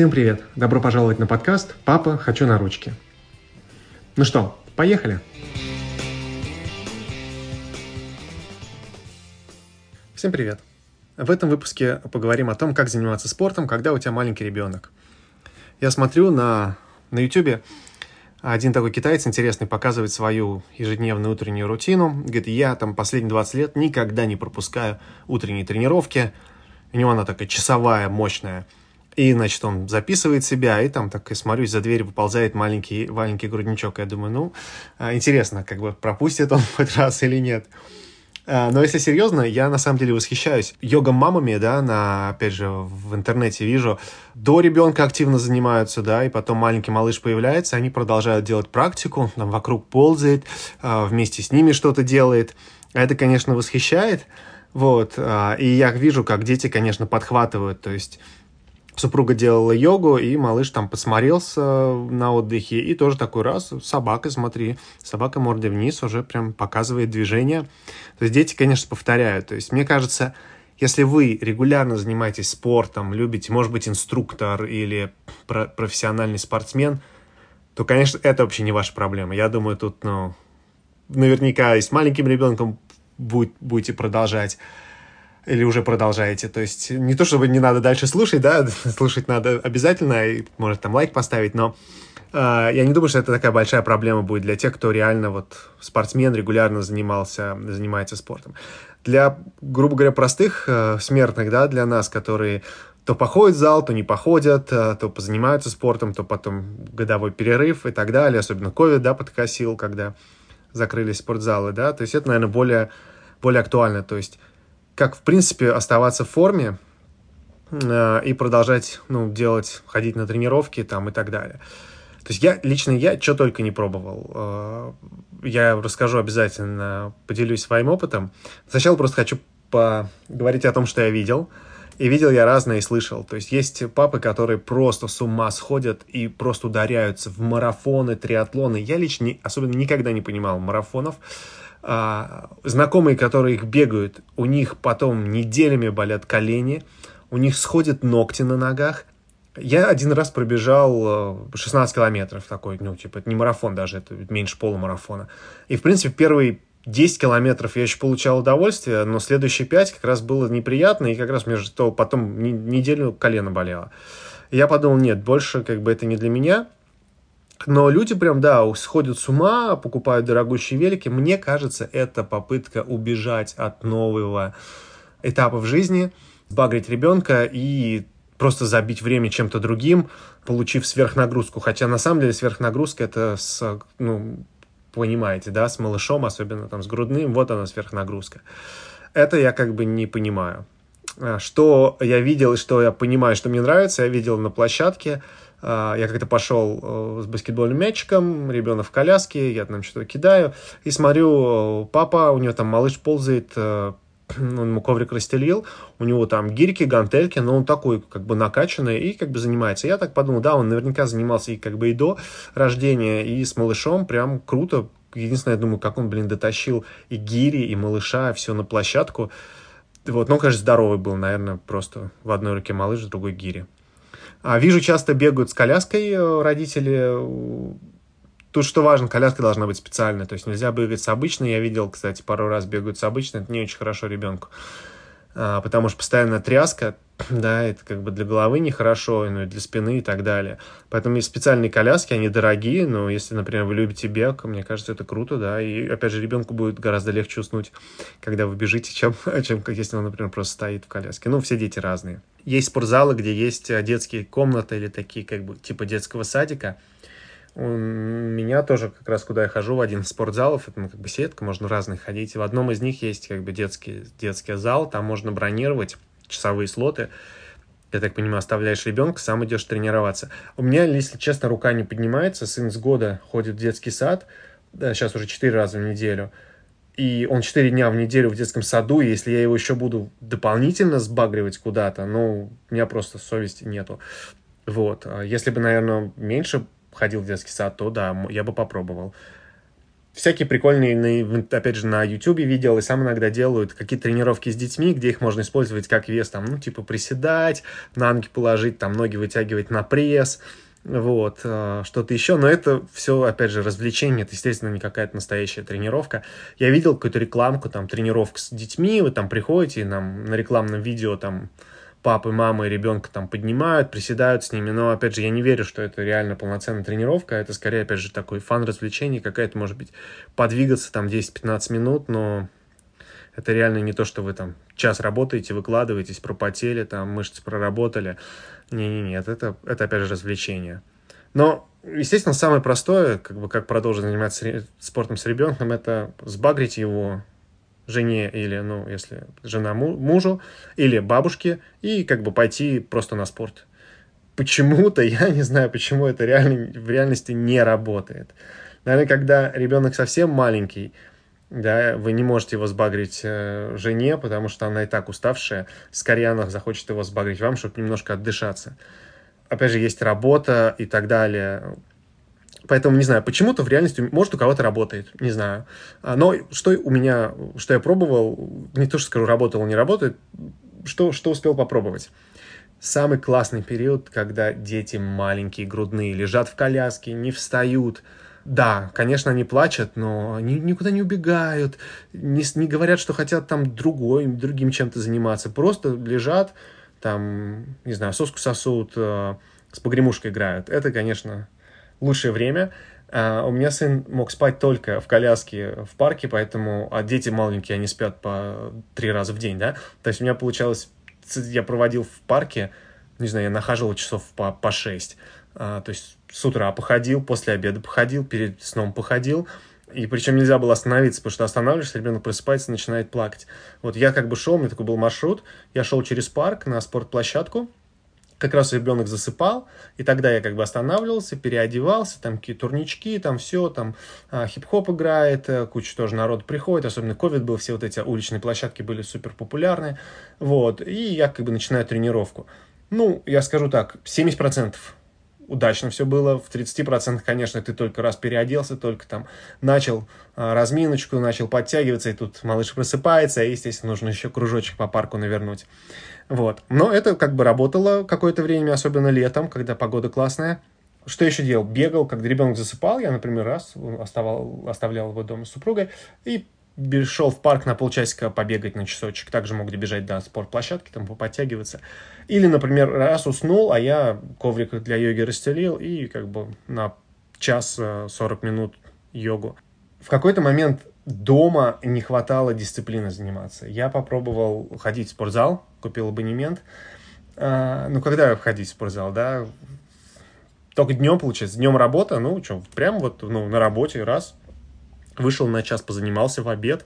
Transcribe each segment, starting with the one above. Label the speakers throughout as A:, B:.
A: Всем привет! Добро пожаловать на подкаст «Папа, хочу на ручки». Ну что, поехали? Всем привет! В этом выпуске поговорим о том, как заниматься спортом, когда у тебя маленький ребенок. Я смотрю на, на YouTube, один такой китаец интересный показывает свою ежедневную утреннюю рутину. Говорит, я там последние 20 лет никогда не пропускаю утренние тренировки. У него она такая часовая, мощная – и, значит, он записывает себя, и там так и смотрю, из-за двери выползает маленький, маленький грудничок. Я думаю, ну, а, интересно, как бы пропустит он хоть раз или нет. А, но если серьезно, я на самом деле восхищаюсь йога-мамами, да, на, опять же, в интернете вижу, до ребенка активно занимаются, да, и потом маленький малыш появляется, они продолжают делать практику, там вокруг ползает, а, вместе с ними что-то делает. Это, конечно, восхищает, вот, и я вижу, как дети, конечно, подхватывают, то есть супруга делала йогу, и малыш там посмотрелся на отдыхе, и тоже такой раз, собака, смотри, собака мордой вниз уже прям показывает движение. То есть дети, конечно, повторяют. То есть мне кажется, если вы регулярно занимаетесь спортом, любите, может быть, инструктор или про профессиональный спортсмен, то, конечно, это вообще не ваша проблема. Я думаю, тут, ну, наверняка и с маленьким ребенком будет, будете продолжать или уже продолжаете? То есть не то, чтобы не надо дальше слушать, да, слушать надо обязательно, и может там лайк поставить, но э, я не думаю, что это такая большая проблема будет для тех, кто реально вот спортсмен, регулярно занимался, занимается спортом. Для, грубо говоря, простых э, смертных, да, для нас, которые то походят в зал, то не походят, э, то позанимаются спортом, то потом годовой перерыв и так далее, особенно COVID, да, подкосил, когда закрылись спортзалы, да, то есть это, наверное, более, более актуально, то есть как, в принципе, оставаться в форме э, и продолжать, ну, делать, ходить на тренировки там и так далее. То есть я, лично я, что только не пробовал. Э, я расскажу обязательно, поделюсь своим опытом. Сначала просто хочу поговорить о том, что я видел. И видел я разное и слышал. То есть есть папы, которые просто с ума сходят и просто ударяются в марафоны, триатлоны. Я лично особенно никогда не понимал марафонов а, знакомые, которые их бегают, у них потом неделями болят колени, у них сходят ногти на ногах. Я один раз пробежал 16 э, километров такой, ну, типа, это не марафон даже, это меньше полумарафона. И, в принципе, первые 10 километров я еще получал удовольствие, но следующие 5 как раз было неприятно, и как раз между того потом неделю колено болело. Я подумал, нет, больше как бы это не для меня – но люди прям, да, сходят с ума, покупают дорогущие велики. Мне кажется, это попытка убежать от нового этапа в жизни, багрить ребенка и просто забить время чем-то другим, получив сверхнагрузку. Хотя на самом деле сверхнагрузка это с, ну, понимаете, да, с малышом, особенно там с грудным, вот она сверхнагрузка. Это я как бы не понимаю. А, что я видел и что я понимаю, что мне нравится, я видел на площадке, я как-то пошел э, с баскетбольным мячиком, ребенок в коляске, я там что-то кидаю, и смотрю, папа, у него там малыш ползает, э, он ему коврик расстелил, у него там гирьки, гантельки, но он такой как бы накачанный и как бы занимается. Я так подумал, да, он наверняка занимался и как бы и до рождения, и с малышом, прям круто. Единственное, я думаю, как он, блин, дотащил и гири, и малыша, все на площадку. Вот, ну, конечно, здоровый был, наверное, просто в одной руке малыш, в другой гири. А, вижу, часто бегают с коляской э, родители. Тут что важно, коляска должна быть специальная, то есть нельзя бегать с обычной. Я видел, кстати, пару раз бегают с обычной, это не очень хорошо ребенку. А, потому что постоянная тряска, да, это как бы для головы нехорошо, ну и для спины и так далее. Поэтому есть специальные коляски, они дорогие, но если, например, вы любите бег, мне кажется, это круто, да, и, опять же, ребенку будет гораздо легче уснуть, когда вы бежите, чем, чем если он, например, просто стоит в коляске. Ну, все дети разные. Есть спортзалы, где есть э, детские комнаты или такие, как бы, типа детского садика, у меня тоже как раз, куда я хожу, в один из спортзалов, это ну, как бы сетка, можно разные ходить. В одном из них есть как бы детский, детский зал, там можно бронировать часовые слоты. Я так понимаю, оставляешь ребенка, сам идешь тренироваться. У меня, если честно, рука не поднимается. Сын с года ходит в детский сад, да, сейчас уже 4 раза в неделю. И он 4 дня в неделю в детском саду, и если я его еще буду дополнительно сбагривать куда-то, ну, у меня просто совести нету. Вот. А если бы, наверное, меньше ходил в детский сад, то да, я бы попробовал. Всякие прикольные, опять же, на YouTube видел, и сам иногда делают какие-то тренировки с детьми, где их можно использовать как вес, там, ну, типа приседать, на ноги положить, там, ноги вытягивать на пресс, вот, э, что-то еще, но это все, опять же, развлечение, это, естественно, не какая-то настоящая тренировка. Я видел какую-то рекламку, там, тренировка с детьми, вы там приходите, нам на рекламном видео, там, папы, мамы ребенка там поднимают, приседают с ними, но, опять же, я не верю, что это реально полноценная тренировка, это скорее, опять же, такой фан-развлечение, какая-то, может быть, подвигаться там 10-15 минут, но это реально не то, что вы там час работаете, выкладываетесь, пропотели, там мышцы проработали. Не-не-не, это, это опять же развлечение. Но, естественно, самое простое, как бы как продолжить заниматься спортом с ребенком, это сбагрить его жене или, ну, если жена мужу, или бабушке, и как бы пойти просто на спорт. Почему-то, я не знаю, почему это реально, в реальности не работает. Наверное, когда ребенок совсем маленький, да, вы не можете его сбагрить э, жене, потому что она и так уставшая, скорее она захочет его сбагрить вам, чтобы немножко отдышаться. Опять же, есть работа и так далее. Поэтому, не знаю, почему-то в реальности, может, у кого-то работает, не знаю. А, но что у меня, что я пробовал, не то, что скажу, работал, не работает, что, что успел попробовать. Самый классный период, когда дети маленькие, грудные, лежат в коляске, не встают. Да, конечно, они плачут, но они никуда не убегают, не, не говорят, что хотят там другой, другим чем-то заниматься. Просто лежат, там, не знаю, соску сосут, э, с погремушкой играют. Это, конечно, лучшее время. Uh, у меня сын мог спать только в коляске в парке, поэтому, а дети маленькие, они спят по три раза в день, да, то есть у меня получалось, я проводил в парке, не знаю, я нахаживал часов по, по шесть, uh, то есть с утра походил, после обеда походил, перед сном походил, и причем нельзя было остановиться, потому что останавливаешься, ребенок просыпается, начинает плакать. Вот я как бы шел, у меня такой был маршрут, я шел через парк на спортплощадку, как раз ребенок засыпал, и тогда я как бы останавливался, переодевался, там какие турнички, там все, там а, хип-хоп играет, а, куча тоже народ приходит, особенно ковид был, все вот эти уличные площадки были супер популярны, вот, и я как бы начинаю тренировку. Ну, я скажу так, 70% удачно все было. В 30%, конечно, ты только раз переоделся, только там начал а, разминочку, начал подтягиваться, и тут малыш просыпается, и, естественно, нужно еще кружочек по парку навернуть. Вот. Но это как бы работало какое-то время, особенно летом, когда погода классная. Что еще делал? Бегал, когда ребенок засыпал, я, например, раз оставал, оставлял его дома с супругой и шел в парк на полчасика побегать на часочек. Также мог добежать до спортплощадки, там подтягиваться. Или, например, раз уснул, а я коврик для йоги расстелил и как бы на час 40 э, минут йогу. В какой-то момент дома не хватало дисциплины заниматься. Я попробовал ходить в спортзал, купил абонемент. А, ну, когда ходить в спортзал, да? Только днем, получается, днем работа, ну, что, прям вот ну, на работе, раз, вышел на час, позанимался в обед,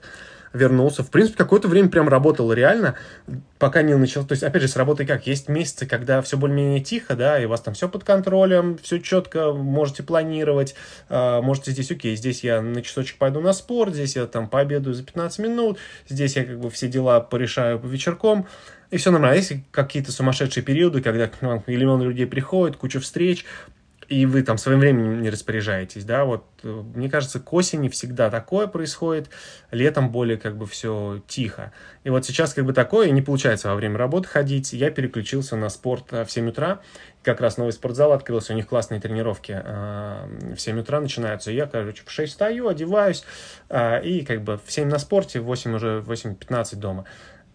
A: вернулся. В принципе, какое-то время прям работал реально, пока не начал. То есть, опять же, с работой как? Есть месяцы, когда все более-менее тихо, да, и у вас там все под контролем, все четко, можете планировать, э, можете здесь, окей, здесь я на часочек пойду на спорт, здесь я там пообедаю за 15 минут, здесь я как бы все дела порешаю по вечерком, и все нормально. А есть какие-то сумасшедшие периоды, когда к вам миллион людей приходит, куча встреч, и вы там своим временем не распоряжаетесь, да, вот э, мне кажется, к осени всегда такое происходит, летом более как бы все тихо. И вот сейчас как бы такое, не получается во время работы ходить, я переключился на спорт э, в 7 утра, как раз новый спортзал открылся, у них классные тренировки э, в 7 утра начинаются, я, короче, в 6 встаю, одеваюсь, и как бы в 7 на спорте, в 8 уже, 8-15 дома.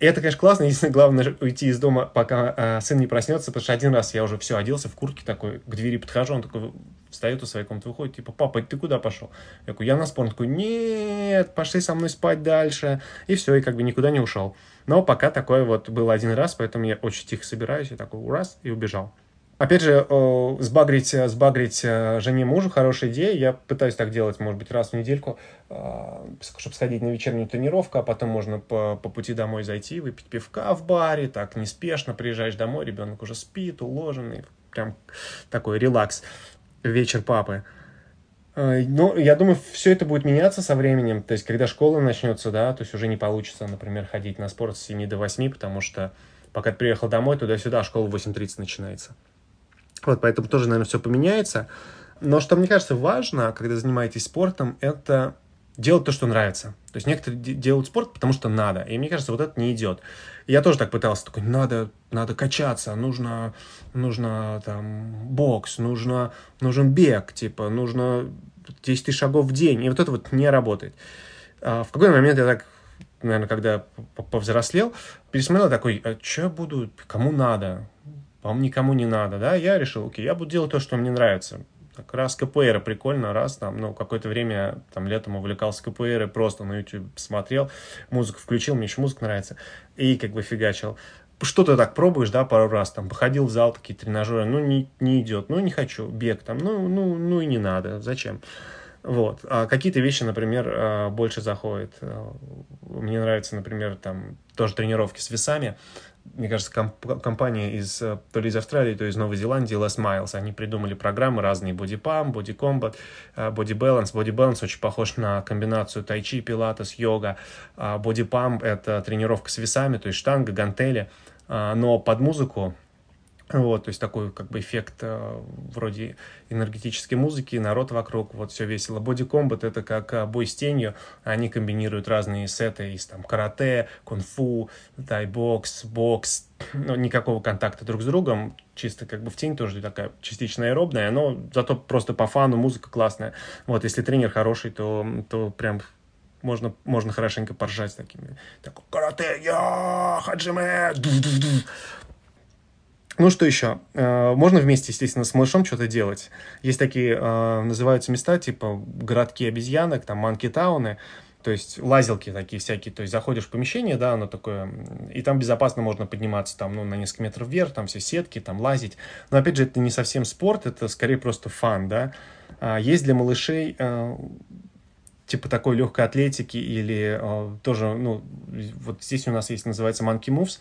A: И это, конечно, классно. Единственное, главное уйти из дома, пока э, сын не проснется, потому что один раз я уже все оделся в куртке такой, к двери подхожу, он такой встает у своей комнаты, выходит, типа, папа, ты куда пошел? Я такой, я на спорт. Он такой, нет, пошли со мной спать дальше. И все, и как бы никуда не ушел. Но пока такое вот было один раз, поэтому я очень тихо собираюсь, и такой, раз, и убежал. Опять же, сбагрить, сбагрить э, жене мужу хорошая идея. Я пытаюсь так делать, может быть, раз в недельку, э, чтобы сходить на вечернюю тренировку, а потом можно по, по пути домой зайти, выпить пивка в баре, так неспешно приезжаешь домой, ребенок уже спит, уложенный, прям такой релакс, вечер папы. Э, ну, я думаю, все это будет меняться со временем. То есть, когда школа начнется, да, то есть уже не получится, например, ходить на спорт с 7 до 8, потому что пока ты приехал домой, туда-сюда, а школа в 8.30 начинается. Вот, поэтому тоже, наверное, все поменяется. Но что мне кажется важно, когда занимаетесь спортом, это делать то, что нравится. То есть некоторые делают спорт, потому что надо. И мне кажется, вот это не идет. я тоже так пытался, такой, надо, надо качаться, нужно, нужно там бокс, нужно, нужен бег, типа, нужно 10 тысяч шагов в день. И вот это вот не работает. А в какой-то момент я так, наверное, когда повзрослел, пересмотрел такой, а что я буду, кому надо? По-моему, никому не надо, да? Я решил, окей, я буду делать то, что мне нравится так, раз КПР прикольно, раз там, ну, какое-то время, там, летом увлекался КПР, просто на YouTube смотрел, музыку включил, мне еще музыка нравится, и как бы фигачил. Что-то так пробуешь, да, пару раз, там, походил в зал, такие тренажеры, ну, не, не идет, ну, не хочу, бег там, ну, ну, ну и не надо, зачем? Вот. А какие-то вещи, например, а, больше заходят. Мне нравится, например, там тоже тренировки с весами мне кажется, комп- компания из, э, то ли из Австралии, то ли из Новой Зеландии, Les Miles, они придумали программы разные, Body Pump, Body Combat, э, Body Balance. Body Balance очень похож на комбинацию тайчи, пилатес, йога. А Body Pump — это тренировка с весами, то есть штанга, гантели, а, но под музыку, вот, то есть такой как бы эффект э, вроде энергетической музыки, народ вокруг, вот все весело. Боди Combat это как э, бой с тенью, они комбинируют разные сеты из там карате, кунг-фу, тайбокс, бокс, но никакого контакта друг с другом, чисто как бы в тень тоже такая частично аэробная, но зато просто по фану музыка классная. Вот, если тренер хороший, то, то прям можно, можно хорошенько поржать такими. Такой, карате, я, хаджиме, ну, что еще? Э, можно вместе, естественно, с малышом что-то делать. Есть такие, э, называются места, типа городки обезьянок, там, манки-тауны, то есть лазилки такие всякие, то есть заходишь в помещение, да, оно такое, и там безопасно можно подниматься там, ну, на несколько метров вверх, там все сетки, там лазить. Но опять же, это не совсем спорт, это скорее просто фан, да. А есть для малышей э, типа такой легкой атлетики или тоже, ну, вот здесь у нас есть, называется Monkey Moves.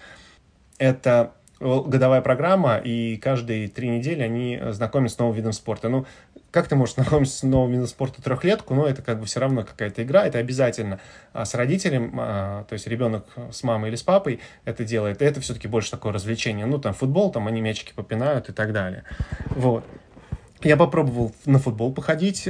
A: Это годовая программа, и каждые три недели они знакомятся с новым видом спорта. Ну, как ты можешь знакомиться с новым видом спорта трехлетку, но это как бы все равно какая-то игра, это обязательно. А с родителем, а, то есть ребенок с мамой или с папой это делает, это все-таки больше такое развлечение. Ну, там футбол, там они мячики попинают и так далее. Вот. Я попробовал на футбол походить,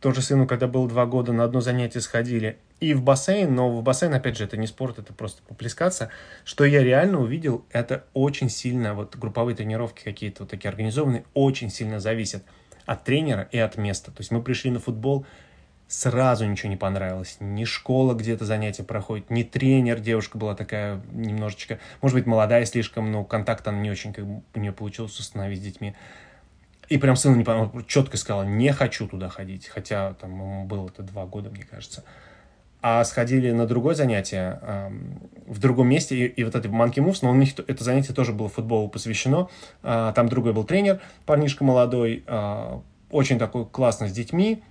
A: тоже сыну, когда было два года, на одно занятие сходили. И в бассейн, но в бассейн, опять же, это не спорт, это просто поплескаться. Что я реально увидел, это очень сильно, вот групповые тренировки какие-то вот такие организованные, очень сильно зависят от тренера и от места. То есть мы пришли на футбол, сразу ничего не понравилось. Ни школа где-то занятия проходит, ни тренер, девушка была такая немножечко, может быть, молодая слишком, но контакт она не очень как у нее получилось установить с детьми. И прям сыну не понравилось, четко сказала, не хочу туда ходить. Хотя там ему было это два года, мне кажется. А сходили на другое занятие в другом месте, и, и вот это Monkey Moves, но у них это занятие тоже было футболу посвящено. Э, там другой был тренер, парнишка молодой, э, очень такой классно с детьми,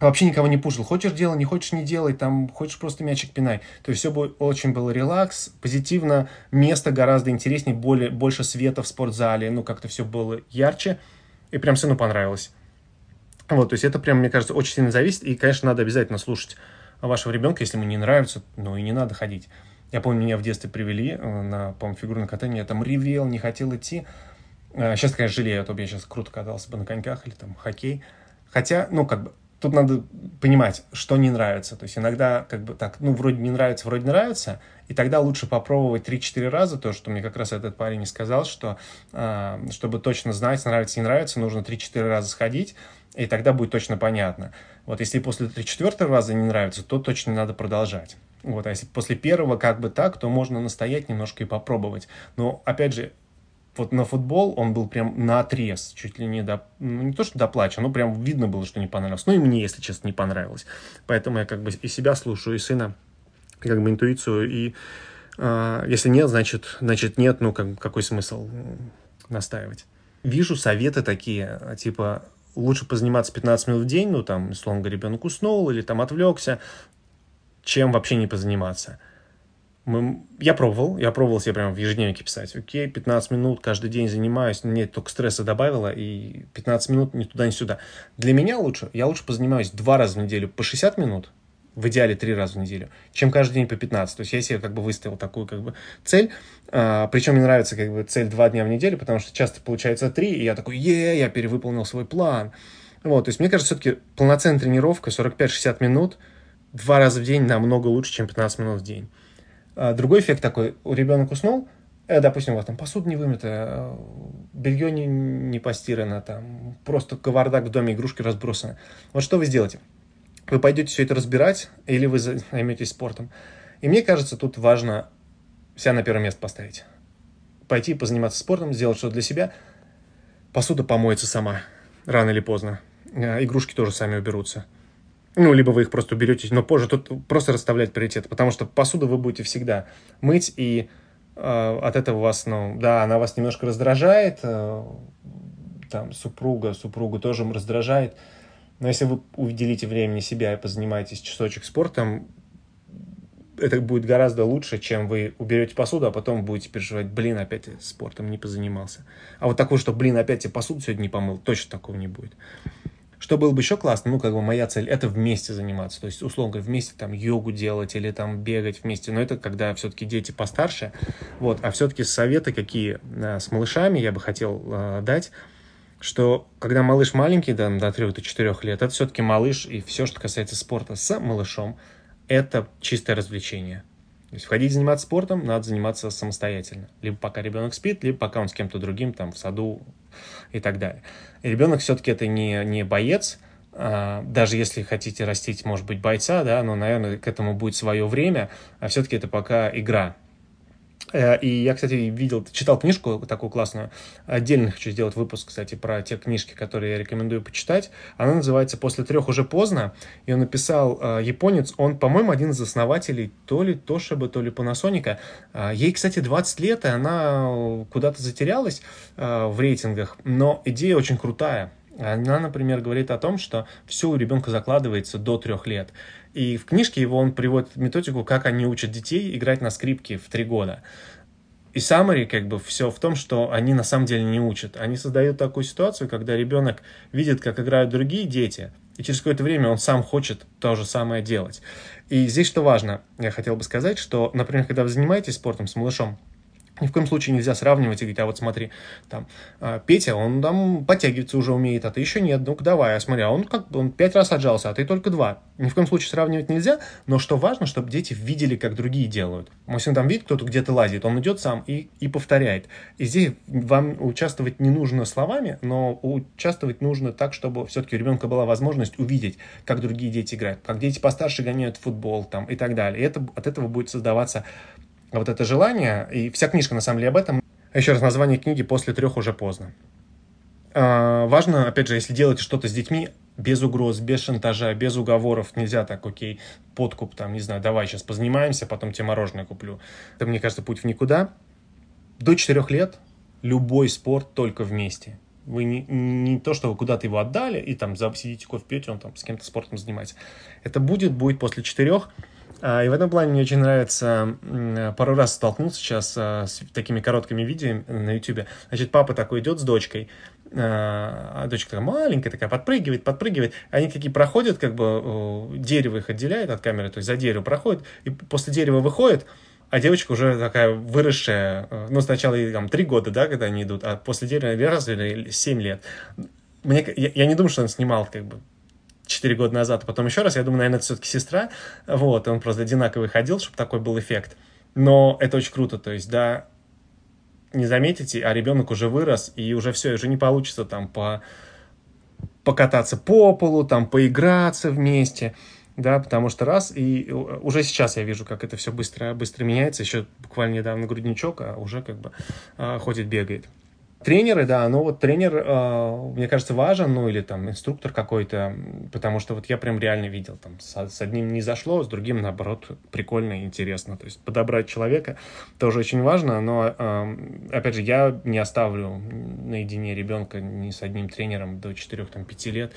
A: вообще никого не пушил. Хочешь делай, не хочешь не делай, там хочешь просто мячик пинай. То есть все было, очень было релакс, позитивно, место гораздо интереснее, более, больше света в спортзале, ну как-то все было ярче и прям сыну понравилось. Вот, то есть это прям, мне кажется, очень сильно зависит, и, конечно, надо обязательно слушать вашего ребенка, если ему не нравится, ну и не надо ходить. Я помню, меня в детстве привели э, на, по-моему, фигурное катание, я там ревел, не хотел идти. Сейчас, э, конечно, жалею, а то бы я сейчас круто катался бы на коньках или там хоккей. Хотя, ну, как бы, тут надо понимать, что не нравится. То есть иногда как бы так, ну, вроде не нравится, вроде нравится, и тогда лучше попробовать 3-4 раза, то, что мне как раз этот парень и сказал, что э, чтобы точно знать, нравится, не нравится, нужно 3-4 раза сходить, и тогда будет точно понятно. Вот если после 3-4 раза не нравится, то точно надо продолжать. Вот, а если после первого как бы так, то можно настоять немножко и попробовать. Но, опять же, вот на футбол он был прям на отрез, чуть ли не до, ну, не то что до плача, но прям видно было, что не понравилось. Ну и мне, если честно, не понравилось. Поэтому я как бы и себя слушаю, и сына, как бы интуицию, и э, если нет, значит, значит нет, ну как, какой смысл настаивать. Вижу советы такие, типа, лучше позаниматься 15 минут в день, ну там, условно говоря, ребенок уснул или там отвлекся, чем вообще не позаниматься мы, я пробовал, я пробовал себе прямо в ежедневнике писать. Окей, 15 минут каждый день занимаюсь, мне только стресса добавило, и 15 минут ни туда, ни сюда. Для меня лучше, я лучше позанимаюсь два раза в неделю по 60 минут, в идеале три раза в неделю, чем каждый день по 15. То есть я себе как бы выставил такую как бы цель. А, причем мне нравится как бы цель два дня в неделю, потому что часто получается три, и я такой, е, я перевыполнил свой план. Вот, то есть, мне кажется, все-таки полноценная тренировка, 45-60 минут, два раза в день намного лучше, чем 15 минут в день. А другой эффект такой, у ребенок уснул, э, допустим, у вас там посуда не вымыта, э, белье не, не постирано, там просто кавардак в доме, игрушки разбросаны. Вот что вы сделаете? Вы пойдете все это разбирать или вы займетесь спортом? И мне кажется, тут важно себя на первое место поставить. Пойти позаниматься спортом, сделать что-то для себя. Посуда помоется сама, рано или поздно. Э, игрушки тоже сами уберутся. Ну, либо вы их просто уберете, но позже тут просто расставлять приоритеты, потому что посуду вы будете всегда мыть, и э, от этого вас, ну, да, она вас немножко раздражает, э, там, супруга, супругу тоже раздражает, но если вы уделите времени себя и позанимаетесь часочек спортом, это будет гораздо лучше, чем вы уберете посуду, а потом будете переживать, блин, опять спортом не позанимался. А вот такое, что, блин, опять я посуду сегодня не помыл, точно такого не будет. Что было бы еще классно, ну, как бы моя цель, это вместе заниматься. То есть, условно говоря, вместе там йогу делать или там бегать вместе. Но это когда все-таки дети постарше. Вот. А все-таки советы какие а, с малышами я бы хотел а, дать что когда малыш маленький, да, до 3-4 лет, это все-таки малыш, и все, что касается спорта с малышом, это чистое развлечение. То есть входить заниматься спортом надо заниматься самостоятельно. Либо пока ребенок спит, либо пока он с кем-то другим, там, в саду и так далее. И ребенок все-таки это не, не боец, а, даже если хотите растить, может быть, бойца, да, но, наверное, к этому будет свое время, а все-таки это пока игра. Э, и я, кстати, видел, читал книжку такую классную. Отдельно хочу сделать выпуск, кстати, про те книжки, которые я рекомендую почитать. Она называется «После трех уже поздно». Он написал э, японец. Он, по-моему, один из основателей то ли Тошиба, то ли Panasonic. Э, ей, кстати, 20 лет, и она куда-то затерялась в рейтингах. Но идея очень крутая. Она, например, говорит о том, что все у ребенка закладывается до трех лет. И в книжке его он приводит методику, как они учат детей играть на скрипке в три года. И summary, как бы, все в том, что они на самом деле не учат. Они создают такую ситуацию, когда ребенок видит, как играют другие дети, и через какое-то время он сам хочет то же самое делать. И здесь что важно, я хотел бы сказать, что, например, когда вы занимаетесь спортом с малышом, ни в коем случае нельзя сравнивать и говорить, а вот смотри, там, а, Петя, он там подтягиваться уже умеет, а ты еще нет, ну-ка давай, а смотри, а он как бы, он пять раз отжался, а ты только два. Ни в коем случае сравнивать нельзя, но что важно, чтобы дети видели, как другие делают. Если он там видит, кто-то где-то лазит, он идет сам и, и повторяет. И здесь вам участвовать не нужно словами, но участвовать нужно так, чтобы все-таки у ребенка была возможность увидеть, как другие дети играют, как дети постарше гоняют футбол там и так далее. И это, от этого будет создаваться вот это желание, и вся книжка на самом деле об этом. Еще раз, название книги «После трех уже поздно». А, важно, опять же, если делаете что-то с детьми, без угроз, без шантажа, без уговоров, нельзя так, окей, подкуп, там, не знаю, давай сейчас позанимаемся, потом тебе мороженое куплю. Это, мне кажется, путь в никуда. До четырех лет любой спорт только вместе. Вы не, не то, что вы куда-то его отдали, и там сидите кофе пьете, он там с кем-то спортом занимается. Это будет, будет после четырех. А, и в этом плане мне очень нравится, пару раз столкнулся сейчас а, с такими короткими видео на YouTube. Значит, папа такой идет с дочкой, а, а дочка такая маленькая, такая подпрыгивает, подпрыгивает. Они такие проходят, как бы дерево их отделяет от камеры, то есть за дерево проходит, и после дерева выходит, а девочка уже такая выросшая, ну, сначала ей там три года, да, когда они идут, а после дерева раз или семь лет. Мне, я, я не думаю, что он снимал как бы 4 года назад, а потом еще раз. Я думаю, наверное, это все-таки сестра. Вот, он просто одинаковый ходил, чтобы такой был эффект. Но это очень круто, то есть, да, не заметите, а ребенок уже вырос, и уже все, уже не получится там по покататься по полу, там поиграться вместе, да, потому что раз, и уже сейчас я вижу, как это все быстро, быстро меняется, еще буквально недавно грудничок, а уже как бы а, ходит, бегает. Тренеры, да, но вот тренер, э, мне кажется, важен, ну или там инструктор какой-то, потому что вот я прям реально видел, там с, одним не зашло, с другим, наоборот, прикольно и интересно. То есть подобрать человека тоже очень важно, но, э, опять же, я не оставлю наедине ребенка ни с одним тренером до 4-5 лет,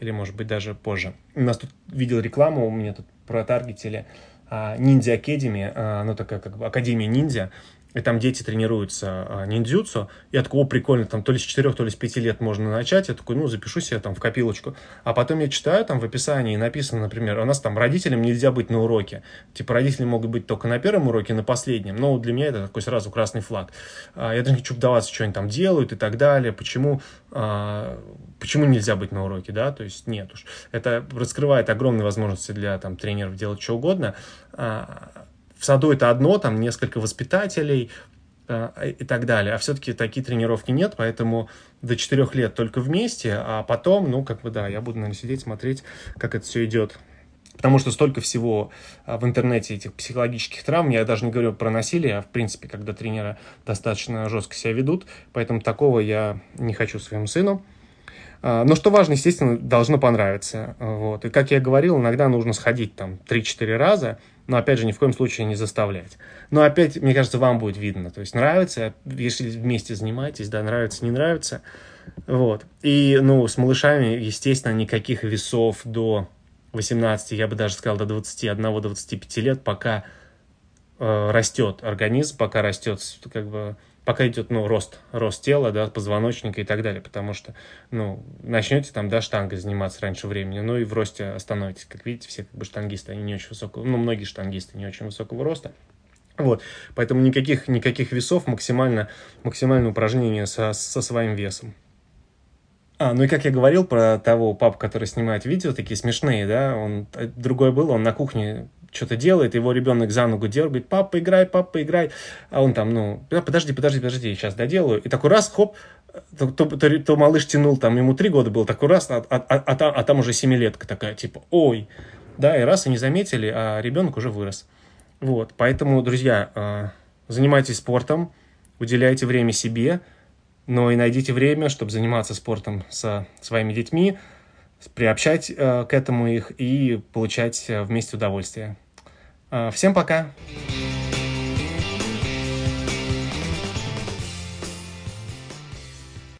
A: или, может быть, даже позже. У нас тут видел рекламу, у меня тут про протаргетили, Ниндзя Академи, ну такая как бы Академия ниндзя, и там дети тренируются а, ниндзюцу, я такой, о, прикольно, там то ли с 4, то ли с 5 лет можно начать, я такой, ну, запишу себе там в копилочку, а потом я читаю там в описании написано, например, у нас там родителям нельзя быть на уроке, типа родители могут быть только на первом уроке, на последнем, но для меня это такой сразу красный флаг. А, я даже не хочу вдаваться, что они там делают и так далее, почему, а, почему нельзя быть на уроке, да, то есть нет уж. Это раскрывает огромные возможности для там тренеров делать что угодно, в саду это одно, там несколько воспитателей э, и так далее. А все-таки такие тренировки нет, поэтому до 4 лет только вместе, а потом, ну, как бы, да, я буду, наверное, сидеть, смотреть, как это все идет. Потому что столько всего а, в интернете этих психологических травм, я даже не говорю про насилие, а в принципе, когда тренеры достаточно жестко себя ведут, поэтому такого я не хочу своему сыну. А, но что важно, естественно, должно понравиться. Вот. И как я говорил, иногда нужно сходить там 3-4 раза, но, опять же, ни в коем случае не заставлять. Но, опять, мне кажется, вам будет видно. То есть, нравится, если вместе занимаетесь, да, нравится, не нравится. Вот. И, ну, с малышами, естественно, никаких весов до 18, я бы даже сказал, до 21-25 лет, пока э, растет организм, пока растет, как бы, пока идет, ну, рост, рост тела, да, позвоночника и так далее, потому что, ну, начнете там, да, штангой заниматься раньше времени, ну, и в росте остановитесь. Как видите, все как бы штангисты, они не очень высокого, ну, многие штангисты не очень высокого роста. Вот, поэтому никаких, никаких весов, максимально, максимальное упражнение со, со своим весом. А, ну и как я говорил про того папу, который снимает видео, такие смешные, да, он, э, другой был, он на кухне что-то делает, его ребенок за ногу дергает, папа, играй, папа, играй. А он там, ну, подожди, подожди, подожди, я сейчас доделаю. И такой раз, хоп, то, то, то, то малыш тянул, там ему три года было, такой раз, а, а, а, а, там, а там уже семилетка такая, типа, ой. Да, и раз, и не заметили, а ребенок уже вырос. Вот, поэтому, друзья, а, занимайтесь спортом, уделяйте время себе, но и найдите время, чтобы заниматься спортом со своими детьми, приобщать э, к этому их и получать э, вместе удовольствие. Э, всем пока!